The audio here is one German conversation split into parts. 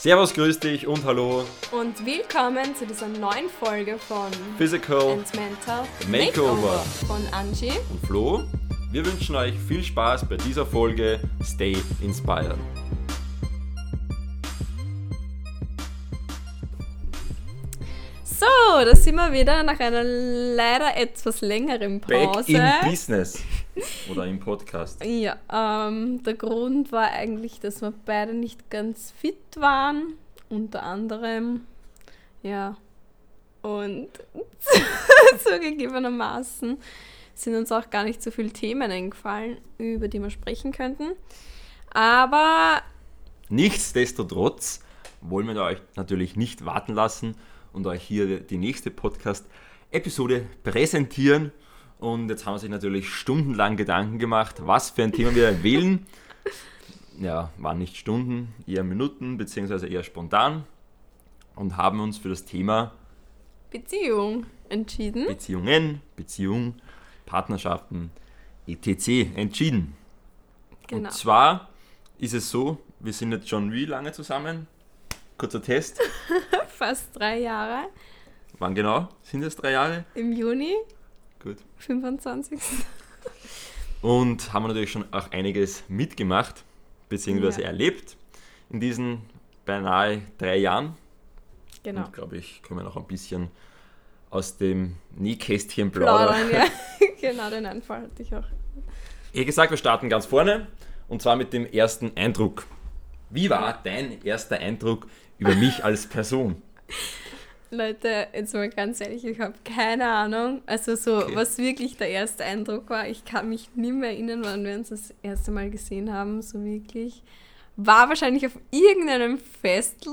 Servus, grüß dich und hallo. Und willkommen zu dieser neuen Folge von Physical and Mental Makeover. von Angie. und Flo. Wir wünschen euch viel Spaß bei dieser Folge Stay Inspired. So, da sind wir wieder nach einer leider etwas längeren Back Pause. in Business. Oder im Podcast. Ja, ähm, der Grund war eigentlich, dass wir beide nicht ganz fit waren. Unter anderem, ja. Und zugegebenermaßen sind uns auch gar nicht so viele Themen eingefallen, über die wir sprechen könnten. Aber Nichtsdestotrotz wollen wir euch natürlich nicht warten lassen und euch hier die nächste Podcast-Episode präsentieren. Und jetzt haben wir sich natürlich stundenlang Gedanken gemacht, was für ein Thema wir wählen. Ja, waren nicht Stunden, eher Minuten, beziehungsweise eher spontan. Und haben uns für das Thema Beziehung entschieden. Beziehungen, Beziehung, Partnerschaften, etc. entschieden. Genau. Und zwar ist es so, wir sind jetzt schon wie lange zusammen? Kurzer Test. Fast drei Jahre. Wann genau? Sind es drei Jahre? Im Juni, Gut. 25. Und haben natürlich schon auch einiges mitgemacht, beziehungsweise Ja. erlebt in diesen beinahe drei Jahren. Genau. Und glaube ich, können wir noch ein bisschen aus dem Nähkästchen plaudern. Plaudern, ja. genau, den Anfall hatte ich auch. Wie gesagt, wir starten ganz vorne und zwar mit dem ersten Eindruck. Wie war dein erster Eindruck über mich als Person? Leute, jetzt mal ganz ehrlich, ich habe keine Ahnung. Also so, Okay. was wirklich der erste Eindruck war. Ich kann mich nicht mehr erinnern, wann wir uns das erste Mal gesehen haben, so wirklich. War wahrscheinlich auf irgendeinem Festel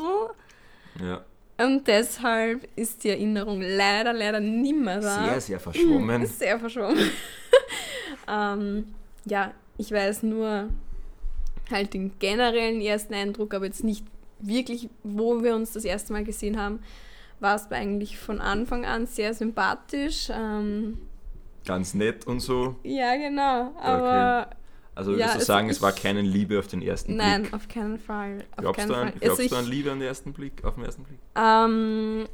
Ja, und deshalb ist die Erinnerung leider, leider nimmer da. sehr, sehr verschwommen. Sehr verschwommen. ähm, ja, ich weiß nur halt den generellen ersten Eindruck, aber jetzt nicht wirklich, wo wir uns das erste Mal gesehen haben, war es eigentlich von Anfang an sehr sympathisch. Ähm, Ganz nett und so. ja, genau. Aber Also Ja, würdest du also sagen, es war keine Liebe auf den ersten nein, Blick? auf keinen Fall. Auf Glaubst, keinen du an, Fall. glaubst Also du an Liebe an den ersten Blick, auf den ersten Blick? Ähm,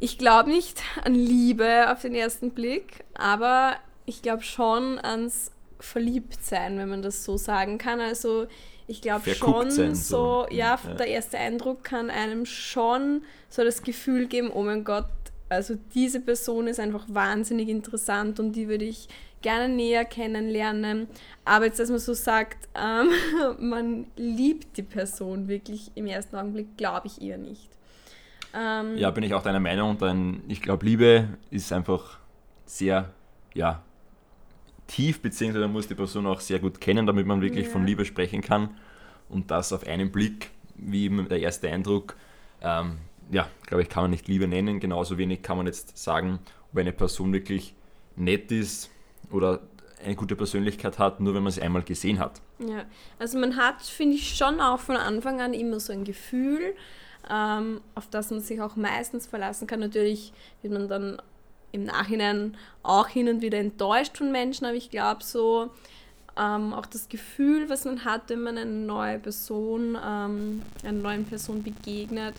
ich glaube nicht an Liebe auf den ersten Blick, aber ich glaube schon ans Verliebtsein, wenn man das so sagen kann. Also ich glaube schon sein, so, ja, Ja. der erste Eindruck kann einem schon so das Gefühl geben, oh mein Gott, also diese Person ist einfach wahnsinnig interessant und die würde ich gerne näher kennenlernen. Aber jetzt, dass man so sagt, ähm, man liebt die Person wirklich im ersten Augenblick, glaube ich eher nicht. Ähm, Ja, bin ich auch deiner Meinung. Denn ich glaube, Liebe ist einfach sehr, ja, tief, beziehungsweise man muss die Person auch sehr gut kennen, damit man wirklich Ja. von Liebe sprechen kann. Und das auf einen Blick, wie eben der erste Eindruck, ähm, ja, glaube ich, kann man nicht Liebe nennen. Genauso wenig kann man jetzt sagen, ob eine Person wirklich nett ist oder eine gute Persönlichkeit hat, nur wenn man sie einmal gesehen hat. Ja, also man hat, finde ich, schon auch von Anfang an immer so ein Gefühl, ähm, auf das man sich auch meistens verlassen kann. Natürlich wird man dann im Nachhinein auch hin und wieder enttäuscht von Menschen, aber ich glaube so, ähm, auch das Gefühl, was man hat, wenn man eine neue Person, ähm, einer neuen Person begegnet,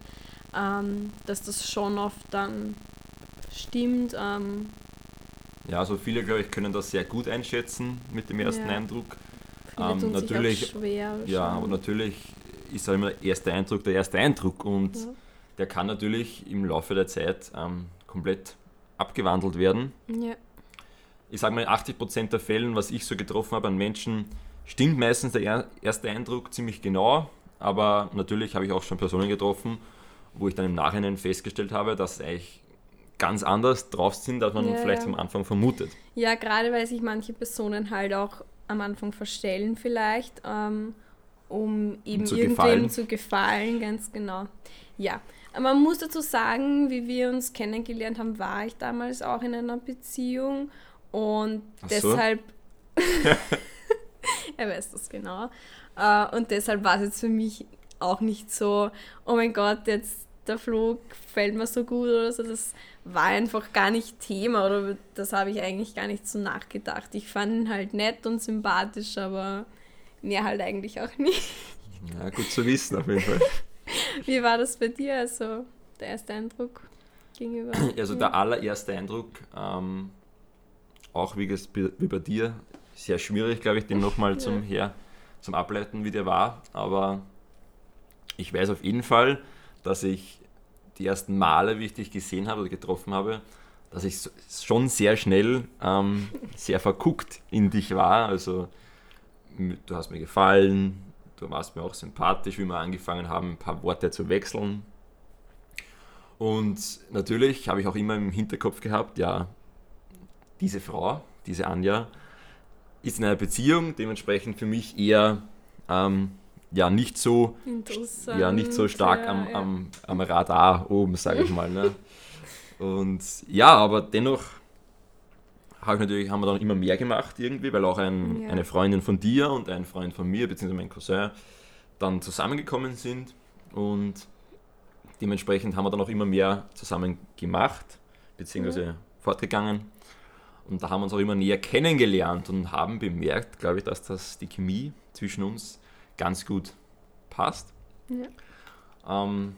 ähm, dass das schon oft dann stimmt. Ähm, Ja, also viele, glaube ich, können das sehr gut einschätzen mit dem ersten Ja. Eindruck. Ähm, natürlich- schwer. Ja, aber natürlich ist auch immer der erste Eindruck der erste Eindruck und Ja. der kann natürlich im Laufe der Zeit ähm, komplett abgewandelt werden. Ja. Ich sage mal, in 80% der Fällen, was ich so getroffen habe an Menschen, stimmt meistens der er- erste Eindruck ziemlich genau, aber natürlich habe ich auch schon Personen getroffen, wo ich dann im Nachhinein festgestellt habe, dass sie eigentlich ganz anders drauf sind, als man Ja, vielleicht ja. am Anfang vermutet. Ja, gerade weil sich manche Personen halt auch am Anfang verstellen vielleicht, ähm, um eben zu irgendwem zu gefallen, ganz genau. Ja, aber man muss dazu sagen, wie wir uns kennengelernt haben, war ich damals auch in einer Beziehung und so. deshalb, er weiß das genau, äh, und deshalb war es jetzt für mich auch nicht so, oh mein Gott, jetzt der Flug gefällt mir so gut oder so. Das war einfach gar nicht Thema oder das habe ich eigentlich gar nicht so nachgedacht. Ich fand ihn halt nett und sympathisch, aber mehr halt eigentlich auch nicht. Ja, gut zu wissen auf jeden Fall. Wie war das bei dir, also der erste Eindruck gegenüber? Also der allererste Eindruck, ähm, auch wie, wie bei dir, sehr schwierig, glaube ich, den nochmal ja. zum, her, zum Ableiten, wie der war. Aber ich weiß auf jeden Fall, dass ich die ersten Male, wie ich dich gesehen habe oder getroffen habe, dass ich schon sehr schnell ähm, sehr verguckt in dich war. Also du hast mir gefallen, du warst mir auch sympathisch, wie wir angefangen haben, ein paar Worte zu wechseln. Und natürlich habe ich auch immer im Hinterkopf gehabt, ja, diese Frau, diese Anja, ist in einer Beziehung, dementsprechend für mich eher ähm, ja, nicht so, ja, nicht so stark ja, am, ja. Am, am Radar oben, sage ich mal. Ne? Und ja, aber dennoch habe ich natürlich, haben wir dann immer mehr gemacht irgendwie, weil auch ein, ja. eine Freundin von dir und ein Freund von mir, beziehungsweise mein Cousin, dann zusammengekommen sind und dementsprechend haben wir dann auch immer mehr zusammen gemacht, beziehungsweise ja. fortgegangen. Und da haben wir uns auch immer näher kennengelernt und haben bemerkt, glaube ich, dass das die Chemie zwischen uns ganz gut passt. Ja. Ähm,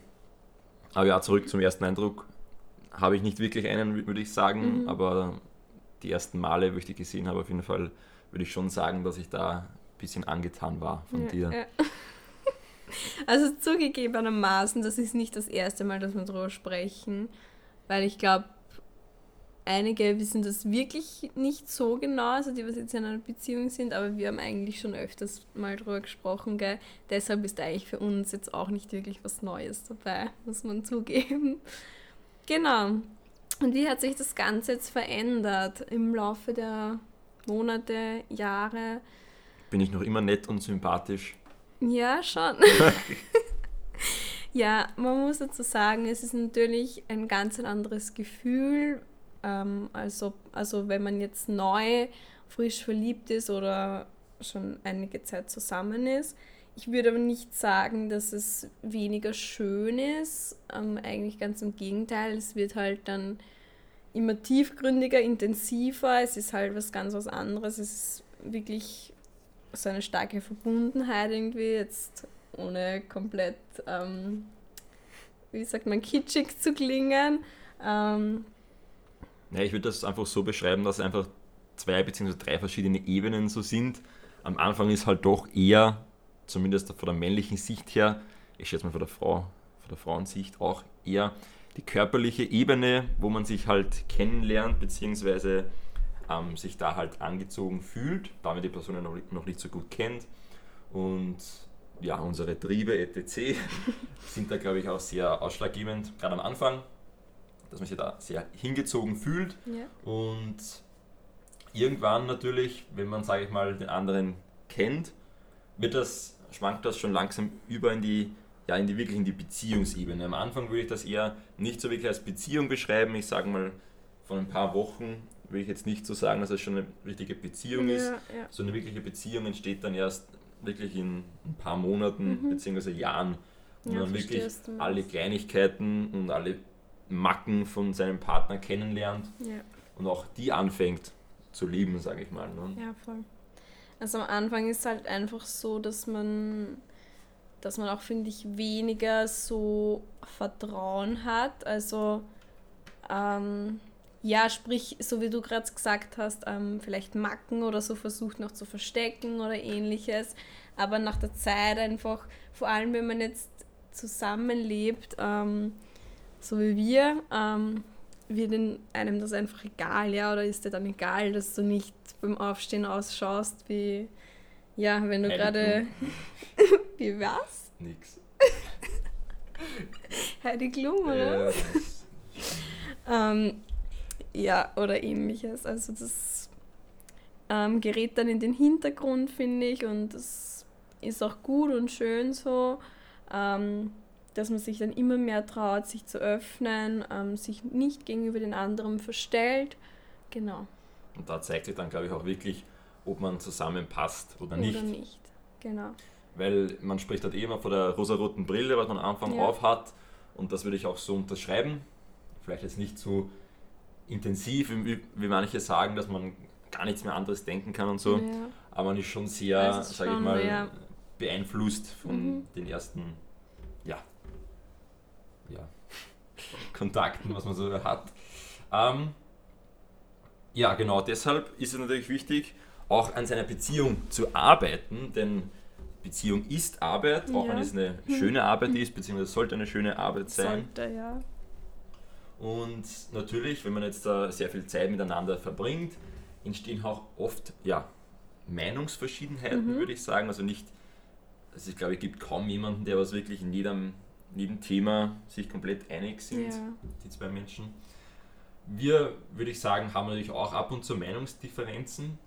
aber ja, zurück zum ersten Eindruck. Habe ich nicht wirklich einen, würde ich sagen, mhm. aber die ersten Male, wo ich die gesehen habe, auf jeden Fall würde ich schon sagen, dass ich da ein bisschen angetan war von ja, dir. Ja. Also zugegebenermaßen, das ist nicht das erste Mal, dass wir darüber sprechen, weil ich glaube, einige wissen das wirklich nicht so genau, also die, was jetzt in einer Beziehung sind, aber wir haben eigentlich schon öfters mal darüber gesprochen, gell? Deshalb ist eigentlich für uns jetzt auch nicht wirklich was Neues dabei, muss man zugeben. Genau. Und wie hat sich das Ganze jetzt verändert im Laufe der Monate, Jahre? Bin ich noch immer nett und sympathisch? Ja, schon. ja, man muss dazu sagen, es ist natürlich ein ganz anderes Gefühl. Ähm, also, also wenn man jetzt neu, frisch verliebt ist oder schon einige Zeit zusammen ist. Ich würde aber nicht sagen, dass es weniger schön ist. Ähm, eigentlich ganz im Gegenteil. Es wird halt dann immer tiefgründiger, intensiver. Es ist halt was ganz was anderes. Es ist wirklich so eine starke Verbundenheit irgendwie, jetzt ohne komplett, ähm, wie sagt man, kitschig zu klingen. Ähm, ja, ich würde das einfach so beschreiben, dass einfach zwei bzw. drei verschiedene Ebenen so sind. Am Anfang ist halt doch eher, zumindest von der männlichen Sicht her, ich schätze mal von der Frau, von der Frauensicht auch eher die körperliche Ebene, wo man sich halt kennenlernt, beziehungsweise ähm, sich da halt angezogen fühlt, da man die Person noch, noch nicht so gut kennt. Und ja, unsere Triebe etc. sind da, glaube ich, auch sehr ausschlaggebend, gerade am Anfang, dass man sich da sehr hingezogen fühlt. Ja. Und irgendwann natürlich, wenn man, sage ich mal, den anderen kennt, wird das, schwankt das schon langsam über in die ja, in die wirklich in die Beziehungsebene. Am Anfang würde ich das eher nicht so wirklich als Beziehung beschreiben. Ich sage mal, von ein paar Wochen würde ich jetzt nicht so sagen, dass es schon eine richtige Beziehung ja, ist. Ja. So eine wirkliche Beziehung entsteht dann erst wirklich in ein paar Monaten mhm. bzw. Jahren, wo ja, man wirklich alle Kleinigkeiten und alle Macken von seinem Partner kennenlernt und auch die anfängt zu lieben, sage ich mal. Ne? Ja, voll. Also am Anfang ist es halt einfach so, dass man dass man auch, finde ich, weniger so Vertrauen hat. Also, ähm, ja, sprich, so wie du gerade gesagt hast, ähm, vielleicht Macken oder so versucht noch zu verstecken oder ähnliches. Aber nach der Zeit einfach, vor allem wenn man jetzt zusammenlebt, ähm, so wie wir, ähm, wird einem das einfach egal, ja, oder ist dir dann egal, dass du nicht beim Aufstehen ausschaust wie ja, wenn du gerade. Wie was? Nix. Heidi Klum, oder? Ja, ähm, ja, oder ähnliches. Also das ähm, gerät dann in den Hintergrund, finde ich, und das ist auch gut und schön so, ähm, dass man sich dann immer mehr traut, sich zu öffnen, ähm, sich nicht gegenüber den anderen verstellt. Genau. Und da zeigt sich dann, glaube ich, auch wirklich, ob man zusammenpasst oder, oder nicht. Oder nicht, genau. Weil man spricht halt eh immer von der rosaroten Brille, was man am Anfang ja. auf hat. Und das würde ich auch so unterschreiben. Vielleicht jetzt nicht so intensiv, wie, manche sagen, dass man gar nichts mehr anderes denken kann und so. Ja. Aber man ist schon sehr, sage ich mal, ja. beeinflusst von mhm. den ersten ja, ja, Kontakten, was man so hat. Ähm, ja, genau, deshalb ist es natürlich wichtig, auch an seiner Beziehung zu arbeiten, denn Beziehung ist Arbeit, auch ja. wenn es eine schöne Arbeit ist, beziehungsweise sollte eine schöne Arbeit sein. Sollte, ja. Und natürlich, wenn man jetzt da sehr viel Zeit miteinander verbringt, entstehen auch oft ja, Meinungsverschiedenheiten, mhm. würde ich sagen. Also nicht, also ich glaube, es gibt kaum jemanden, der was wirklich in jedem, jedem Thema sich komplett einig sind, ja. die zwei Menschen. Wir, würde ich sagen, haben natürlich auch ab und zu Meinungsdifferenzen,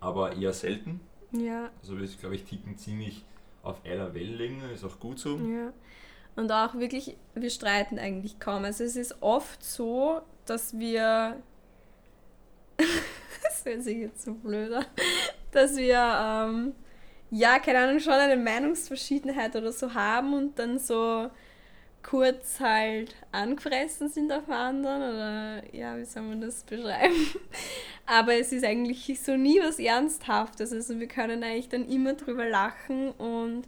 aber eher selten. Ja. Also wir, glaube ich, ticken ziemlich auf einer Wellenlänge, ist auch gut so. Ja. Und auch wirklich, wir streiten eigentlich kaum. Also es ist oft so, dass wir, das hört sich jetzt so blöder, dass wir, ähm, ja, keine Ahnung, schon eine Meinungsverschiedenheit oder so haben und dann so kurz halt angefressen sind auf anderen oder ja, wie soll man das beschreiben? Aber es ist eigentlich so nie was Ernsthaftes. Also wir können eigentlich dann immer drüber lachen und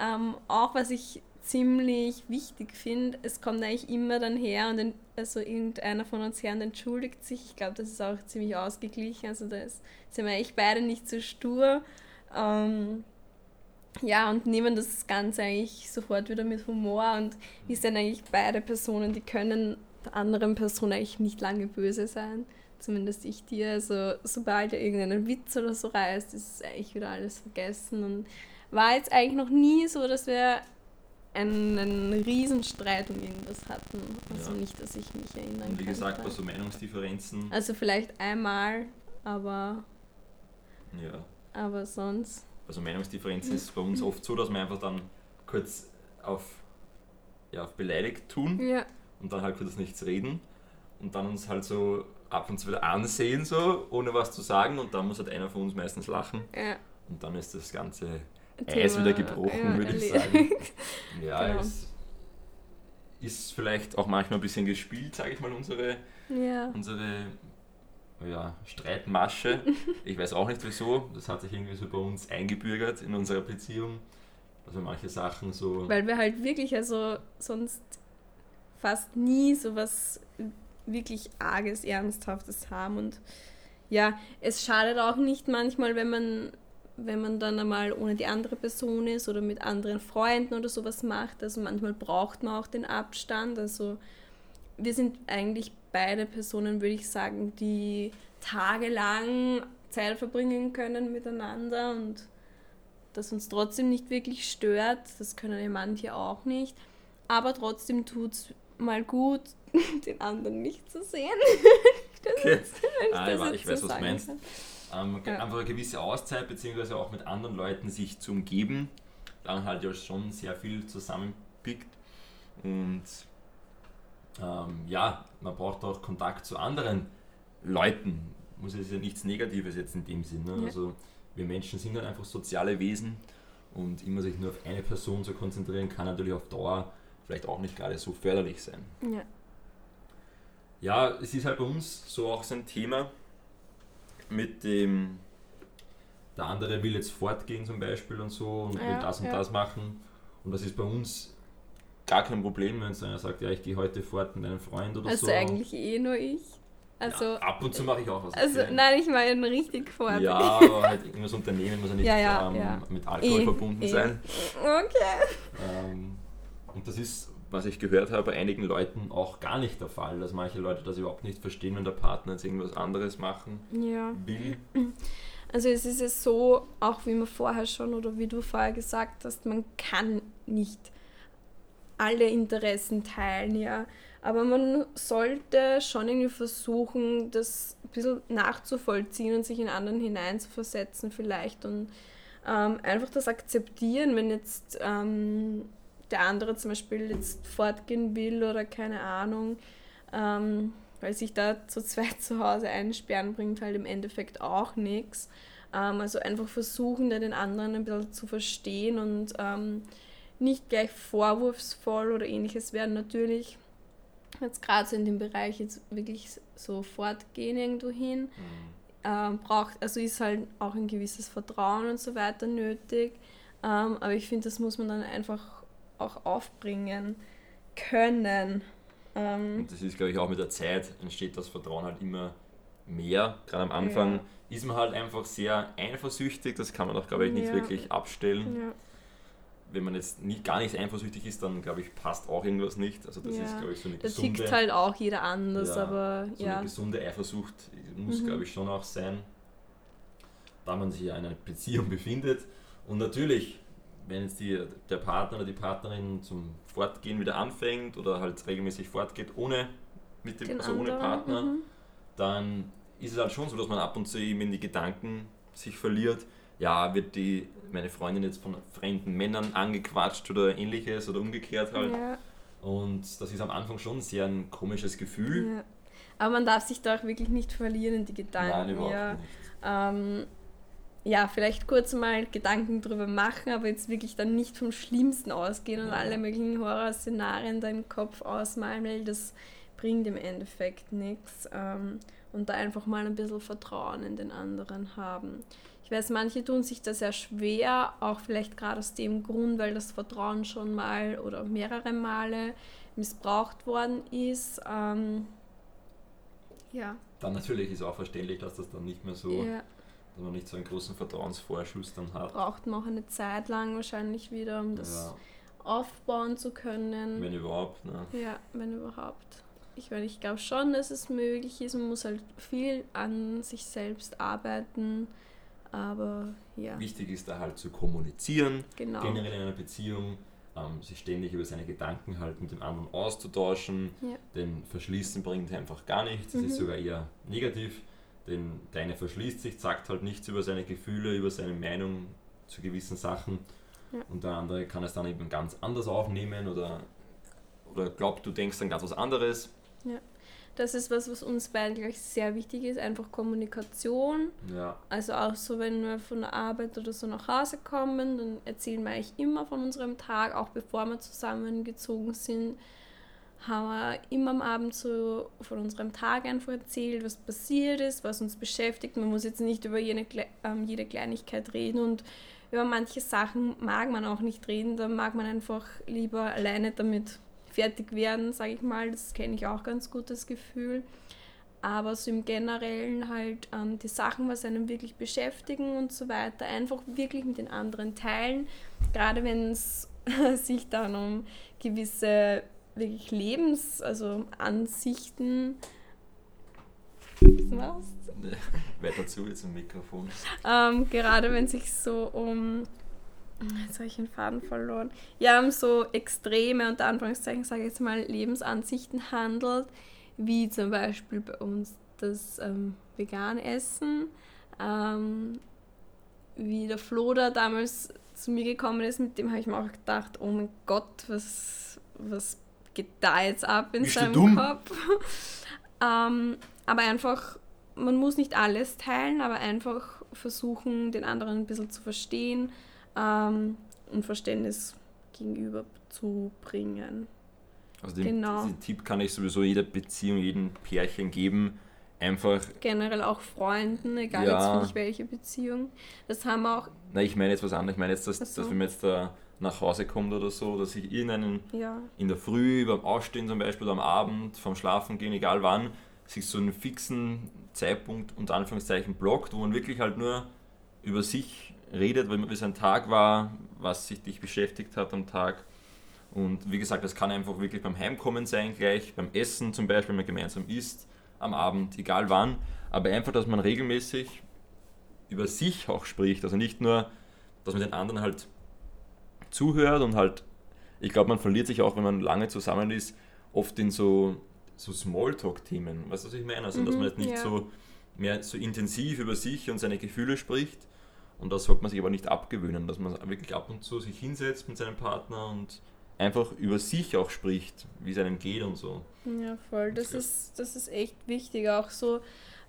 ähm, auch was ich ziemlich wichtig finde, es kommt eigentlich immer dann her und also irgendeiner von uns Herren entschuldigt sich. Ich glaube, das ist auch ziemlich ausgeglichen. Also da sind wir echt beide nicht so stur. Ähm, ja, und nehmen das Ganze eigentlich sofort wieder mit Humor und wir sind eigentlich beide Personen, die können der anderen Person eigentlich nicht lange böse sein. Zumindest ich dir. Also sobald er irgendeinen Witz oder so reißt, ist eigentlich wieder alles vergessen. Und war jetzt eigentlich noch nie so, dass wir einen, Riesenstreit um irgendwas hatten. Also ja. nicht, dass ich mich erinnern kann. Wie gesagt, bei so Meinungsdifferenzen. Also vielleicht einmal, aber. Ja. Aber sonst also Meinungsdifferenz ist bei uns oft so, dass wir einfach dann kurz auf, ja, auf beleidigt tun ja. und dann halt kurz nichts reden und dann uns halt so ab und zu wieder ansehen, so ohne was zu sagen und dann muss halt einer von uns meistens lachen ja. und dann ist das ganze Thema, Eis wieder gebrochen, ja, würde ich sagen. Ja, genau. es ist vielleicht auch manchmal ein bisschen gespielt, sage ich mal, unsere, unsere ja, Streitmasche. Ich weiß auch nicht wieso. Das hat sich irgendwie so bei uns eingebürgert in unserer Beziehung. Also manche Sachen so. Weil wir halt wirklich, also sonst fast nie so was wirklich arges, ernsthaftes haben. Und ja, es schadet auch nicht manchmal, wenn man, wenn man dann einmal ohne die andere Person ist oder mit anderen Freunden oder sowas macht. Also manchmal braucht man auch den Abstand. Also wir sind eigentlich beide Personen, würde ich sagen, die tagelang Zeit verbringen können miteinander und das uns trotzdem nicht wirklich stört. Das können ja manche auch nicht. Aber trotzdem tut es mal gut, den anderen nicht zu sehen. okay. ah, ich, ich weiß, so was du meinst. Ähm, ja. Einfach eine gewisse Auszeit, beziehungsweise auch mit anderen Leuten sich zu umgeben. Dann halt ja schon sehr viel zusammenpickt. Und ähm, ja, man braucht auch Kontakt zu anderen Leuten. Muss es ja nichts Negatives jetzt in dem Sinne. Ja. Also wir Menschen sind halt einfach soziale Wesen und immer sich nur auf eine Person zu konzentrieren, kann natürlich auf Dauer vielleicht auch nicht gerade so förderlich sein. Ja. Ja, es ist halt bei uns so auch so ein Thema mit dem, der andere will jetzt fortgehen zum Beispiel und so und ja, will das und ja. das machen. Und das ist bei uns gar kein Problem, wenn einer sagt, ja, ich gehe heute fort mit einem Freund oder also so. Also eigentlich eh nur ich. Also, ja, ab und zu mache ich auch was. Also, nein, ich meine richtig fort. Ja, aber halt irgendwas Unternehmen muss ja nicht ja, ja, ähm, mit Alkohol e, verbunden e. sein. Okay. Ähm, und das ist, was ich gehört habe, bei einigen Leuten auch gar nicht der Fall, dass manche Leute das überhaupt nicht verstehen, wenn der Partner jetzt irgendwas anderes machen ja. will. Also es ist es so, auch wie man vorher schon oder wie du vorher gesagt hast, man kann nicht alle Interessen teilen, ja. Aber man sollte schon irgendwie versuchen, das ein bisschen nachzuvollziehen und sich in anderen hineinzuversetzen vielleicht und ähm, einfach das akzeptieren, wenn jetzt ähm, der andere zum Beispiel jetzt fortgehen will oder keine Ahnung, ähm, weil sich da zu zweit zu Hause einsperren bringt halt im Endeffekt auch nichts. Ähm, also einfach versuchen, den anderen ein bisschen zu verstehen und ähm, nicht gleich vorwurfsvoll oder ähnliches werden. Natürlich jetzt gerade so in dem Bereich jetzt wirklich so fortgehen irgendwo hin. Mhm. Ähm, braucht, also ist halt auch ein gewisses Vertrauen und so weiter nötig. Ähm, aber ich finde, das muss man dann einfach auch aufbringen können. Ähm, Und das ist, glaube ich, auch mit der Zeit entsteht das Vertrauen halt immer mehr. Gerade am Anfang Ja. ist man halt einfach sehr eifersüchtig, das kann man auch, glaube ich, nicht Ja. wirklich abstellen. ja. Wenn man jetzt nicht, gar nicht eifersüchtig ist, dann, glaube ich, passt auch irgendwas nicht. Also das Ja. ist, glaube ich, so eine gesunde, tickt halt auch jeder anders, Ja, aber so ja. eine gesunde Eifersucht muss, Mhm. glaube ich, schon auch sein, da man sich ja in einer Beziehung befindet. Und natürlich, wenn jetzt die, der Partner oder die Partnerin zum Fortgehen wieder anfängt oder halt regelmäßig fortgeht, ohne, mit dem, Den also ohne anderen, Partner, mhm. dann ist es halt schon so, dass man ab und zu eben in die Gedanken sich verliert. Ja, wird die, meine Freundin jetzt von fremden Männern angequatscht oder ähnliches oder umgekehrt halt. Ja, Und das ist am Anfang schon sehr ein komisches Gefühl. ja. Aber man darf sich da auch wirklich nicht verlieren in die Gedanken. Nein, überhaupt ja. nicht. Ähm, ja, vielleicht kurz mal Gedanken drüber machen, aber jetzt wirklich dann nicht vom Schlimmsten ausgehen und Ja. alle möglichen Horrorszenarien da im Kopf ausmalen, weil das bringt im Endeffekt nichts. Ähm, und da einfach mal ein bisschen Vertrauen in den anderen haben. Ich weiß, manche tun sich da sehr schwer, auch vielleicht gerade aus dem Grund, weil das Vertrauen schon mal oder mehrere Male missbraucht worden ist. Ähm, ja, Dann natürlich ist auch verständlich, dass das dann nicht mehr so, ja. dass man nicht so einen großen Vertrauensvorschuss dann hat. braucht man auch eine Zeit lang wahrscheinlich wieder, um das Ja, aufbauen zu können. wenn überhaupt. Ne? ja, wenn überhaupt. Ich meine, ich glaube schon, dass es möglich ist. Man muss halt viel an sich selbst arbeiten. Aber ja, Wichtig ist da halt zu kommunizieren, genau. generell in einer Beziehung, ähm, sich ständig über seine Gedanken halt mit dem anderen auszutauschen. Ja. Denn Verschließen bringt einfach gar nichts, das ist Mhm. sogar eher negativ. Denn der eine verschließt sich, sagt halt nichts über seine Gefühle, über seine Meinung zu gewissen Sachen. Ja. Und der andere kann es dann eben ganz anders aufnehmen oder, oder glaubt, du denkst dann ganz was anderes. Das ist was, was uns beiden gleich sehr wichtig ist, einfach Kommunikation. Ja, Also auch so, wenn wir von der Arbeit oder so nach Hause kommen, dann erzählen wir eigentlich immer von unserem Tag, auch bevor wir zusammengezogen sind, haben wir immer am Abend so von unserem Tag einfach erzählt, was passiert ist, was uns beschäftigt. Man muss jetzt nicht über jede, ähm, jede Kleinigkeit reden und über manche Sachen mag man auch nicht reden, da mag man einfach lieber alleine damit fertig werden, sage ich mal. Das kenne ich auch ganz gut, das Gefühl. Aber so im Generellen halt ähm, die Sachen, was einen wirklich beschäftigen und so weiter, einfach wirklich mit den anderen teilen. Gerade wenn es sich dann um gewisse wirklich Lebens-, also Ansichten. Was? weiter zu jetzt im Mikrofon. Ähm, gerade wenn sich so um. Jetzt habe ich den Faden verloren. Ja, um so extreme, unter Anführungszeichen, sage ich jetzt mal, Lebensansichten handelt, wie zum Beispiel bei uns das ähm, vegane Essen. Ähm, wie der Flo da damals zu mir gekommen ist, mit dem habe ich mir auch gedacht, oh mein Gott, was, was geht da jetzt ab in Bist du seinem dumm? Kopf? ähm, aber einfach, man muss nicht alles teilen, aber einfach versuchen, den anderen ein bisschen zu verstehen ähm, und Verständnis gegenüber zu bringen. Also den, Genau. diesen Tipp kann ich sowieso jeder Beziehung, jedem Pärchen geben. Einfach, Generell auch Freunden, egal Ja. jetzt für dich welche Beziehung. Das haben wir auch, na ich meine jetzt was anderes, ich meine jetzt, dass, so. dass wenn man jetzt da nach Hause kommt oder so, dass sich irgendeinen ja, in der Früh, beim Aufstehen zum Beispiel, oder am Abend, vom Schlafen gehen, egal wann, sich so einen fixen Zeitpunkt unter Anführungszeichen blockt, wo man wirklich halt nur über sich redet, weil- wie sein Tag war, was sich dich beschäftigt hat am Tag. Und wie gesagt, das kann einfach wirklich beim Heimkommen sein, gleich beim Essen zum Beispiel, wenn man gemeinsam isst, am Abend, egal wann. Aber einfach, dass man regelmäßig über sich auch spricht. Also nicht nur, dass man den anderen halt zuhört und halt, ich glaube, man verliert sich auch, wenn man lange zusammen ist, oft in so, so Smalltalk-Themen. Weißt du, was ich meine? Also, dass Mhm, man jetzt nicht ja. so mehr so intensiv über sich und seine Gefühle spricht. Und das sollte man sich aber nicht abgewöhnen, dass man wirklich ab und zu sich hinsetzt mit seinem Partner und einfach über sich auch spricht, wie es einem geht und so. ja, voll. Das Ja. ist, das ist echt wichtig. Auch so,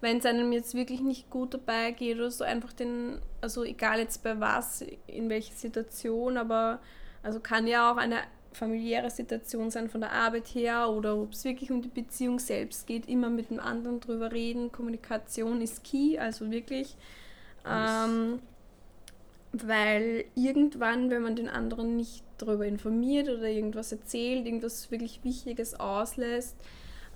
wenn es einem jetzt wirklich nicht gut dabei geht oder so, einfach den, also egal jetzt bei was, in welcher Situation, aber also kann ja auch eine familiäre Situation sein von der Arbeit her oder ob es wirklich um die Beziehung selbst geht, immer mit dem anderen drüber reden. Kommunikation ist key, also wirklich. Ähm, weil irgendwann, wenn man den anderen nicht darüber informiert oder irgendwas erzählt, irgendwas wirklich Wichtiges auslässt,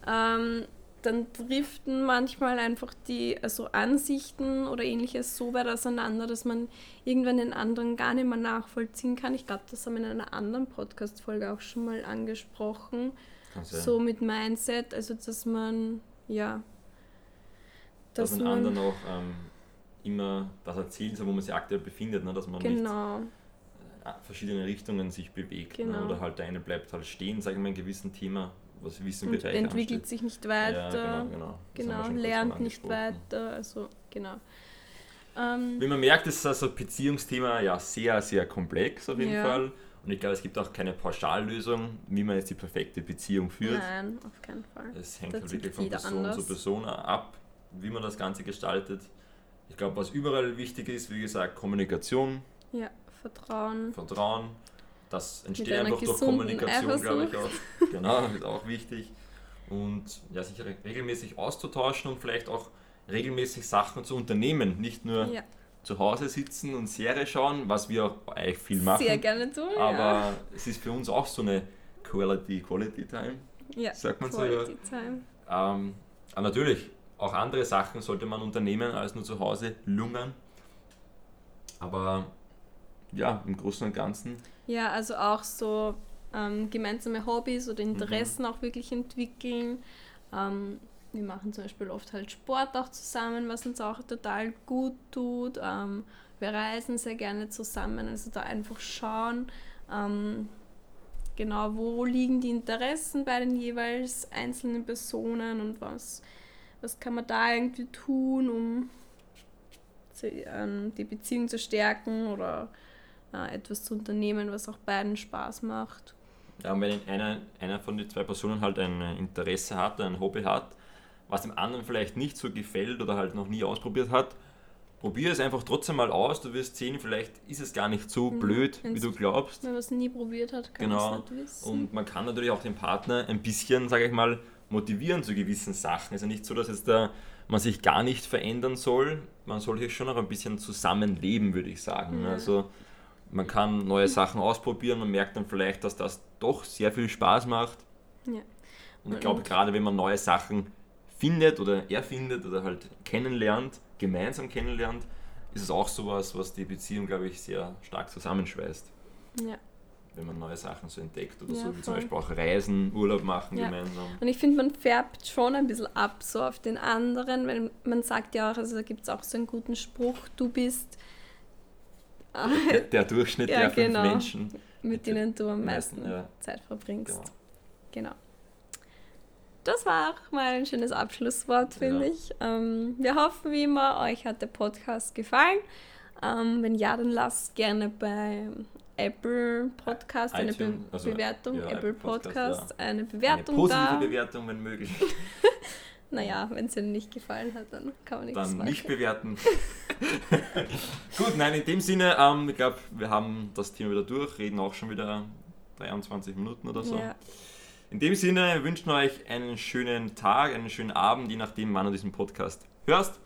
ähm, dann driften manchmal einfach die also Ansichten oder ähnliches so weit auseinander, dass man irgendwann den anderen gar nicht mehr nachvollziehen kann. Ich glaube, das haben wir in einer anderen Podcast-Folge auch schon mal angesprochen. So mit Mindset, also dass man, ja. Dass, dass man anderen auch ähm, immer das erzählen soll, wo man sich aktuell befindet, ne? dass man genau. nicht äh, verschiedene Richtungen sich bewegt. Ne? Genau. Ne? Oder halt der eine bleibt halt stehen, sagen wir, in einem gewissen Thema was Wissen und entwickelt ansteht. sich nicht weiter. Ja, genau, genau. genau lernt nicht weiter. Also, genau. Ähm, Wie man merkt, ist also Beziehungsthema ja sehr, sehr komplex auf jeden ja. Fall. Und ich glaube, es gibt auch keine Pauschallösung, wie man jetzt die perfekte Beziehung führt. Nein, auf keinen Fall. Es hängt halt wirklich von Person anders. zu Person ab, wie man das Ganze gestaltet. Ich glaube, was überall wichtig ist, wie gesagt, Kommunikation. Ja, Vertrauen. Vertrauen. Das entsteht einfach durch Kommunikation, glaube ich auch. Genau, ist auch wichtig. Und ja, sich regelmäßig auszutauschen und vielleicht auch regelmäßig Sachen zu unternehmen. Nicht nur ja. zu Hause sitzen und Serie schauen, was wir auch eigentlich viel machen. Sehr gerne tun. Aber ja. es ist für uns auch so eine Quality, Quality Time. Ja, sagt man Quality so. Ja. Time. Ähm, aber natürlich, auch andere Sachen sollte man unternehmen, als nur zu Hause lungern. Aber ja, im Großen und Ganzen ja, also auch so ähm, gemeinsame Hobbys oder Interessen mhm. auch wirklich entwickeln. Ähm, wir machen zum Beispiel oft halt Sport auch zusammen, was uns auch total gut tut. Ähm, wir reisen sehr gerne zusammen, also da einfach schauen, ähm, genau, wo liegen die Interessen bei den jeweils einzelnen Personen und was, was kann man da irgendwie tun, um ähm, die Beziehung zu stärken oder äh, etwas zu unternehmen, was auch beiden Spaß macht. Ja, und wenn einer, einer von den zwei Personen halt ein Interesse hat, ein Hobby hat, was dem anderen vielleicht nicht so gefällt oder halt noch nie ausprobiert hat, probier es einfach trotzdem mal aus. Du wirst sehen, vielleicht ist es gar nicht so mhm, blöd, wie du glaubst. Wenn man es nie probiert hat, kann genau. man es nicht wissen. Und man kann natürlich auch den Partner ein bisschen, sage ich mal, motivieren zu gewissen Sachen. Es ist ja nicht so, dass jetzt da man sich gar nicht verändern soll. Man soll hier schon noch ein bisschen zusammenleben, würde ich sagen. Ja. Also man kann neue Sachen ausprobieren, man merkt dann vielleicht, dass das doch sehr viel Spaß macht. Ja. Und ich glaube, gerade wenn man neue Sachen findet oder erfindet oder halt kennenlernt, gemeinsam kennenlernt, ist es auch sowas, was die Beziehung, glaube ich, sehr stark zusammenschweißt. Ja. Wenn man neue Sachen so entdeckt oder ja, so, wie voll. zum Beispiel auch Reisen, Urlaub machen ja. gemeinsam. Und ich finde, man färbt schon ein bisschen ab so auf den anderen, weil man sagt ja auch, also da gibt es auch so einen guten Spruch, du bist der, der Durchschnitt ja, der genau. fünf Menschen. Mit denen du am meisten ja. Zeit verbringst. Genau. genau. Das war auch mal ein schönes Abschlusswort, finde ich. Ähm, wir hoffen wie immer, euch hat der Podcast gefallen. Ähm, wenn ja, dann lasst gerne bei Apple Podcast eine Be also, Bewertung, ja, Apple Podcast, Podcast ja. eine Bewertung eine positive da. Bewertung, wenn möglich. Naja, wenn es Ihnen nicht gefallen hat, dann kann man nichts Dann machen. nicht bewerten. Gut, nein, in dem Sinne, ähm, ich glaube, wir haben das Thema wieder durch, reden auch schon wieder 23 Minuten oder so. Ja. In dem Sinne wir wünschen euch einen schönen Tag, einen schönen Abend, je nachdem, wann du diesen Podcast hörst.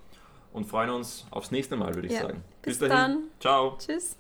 Und freuen uns aufs nächste Mal, würde ich ja. sagen. Bis, Bis dahin. dann. Ciao. Tschüss.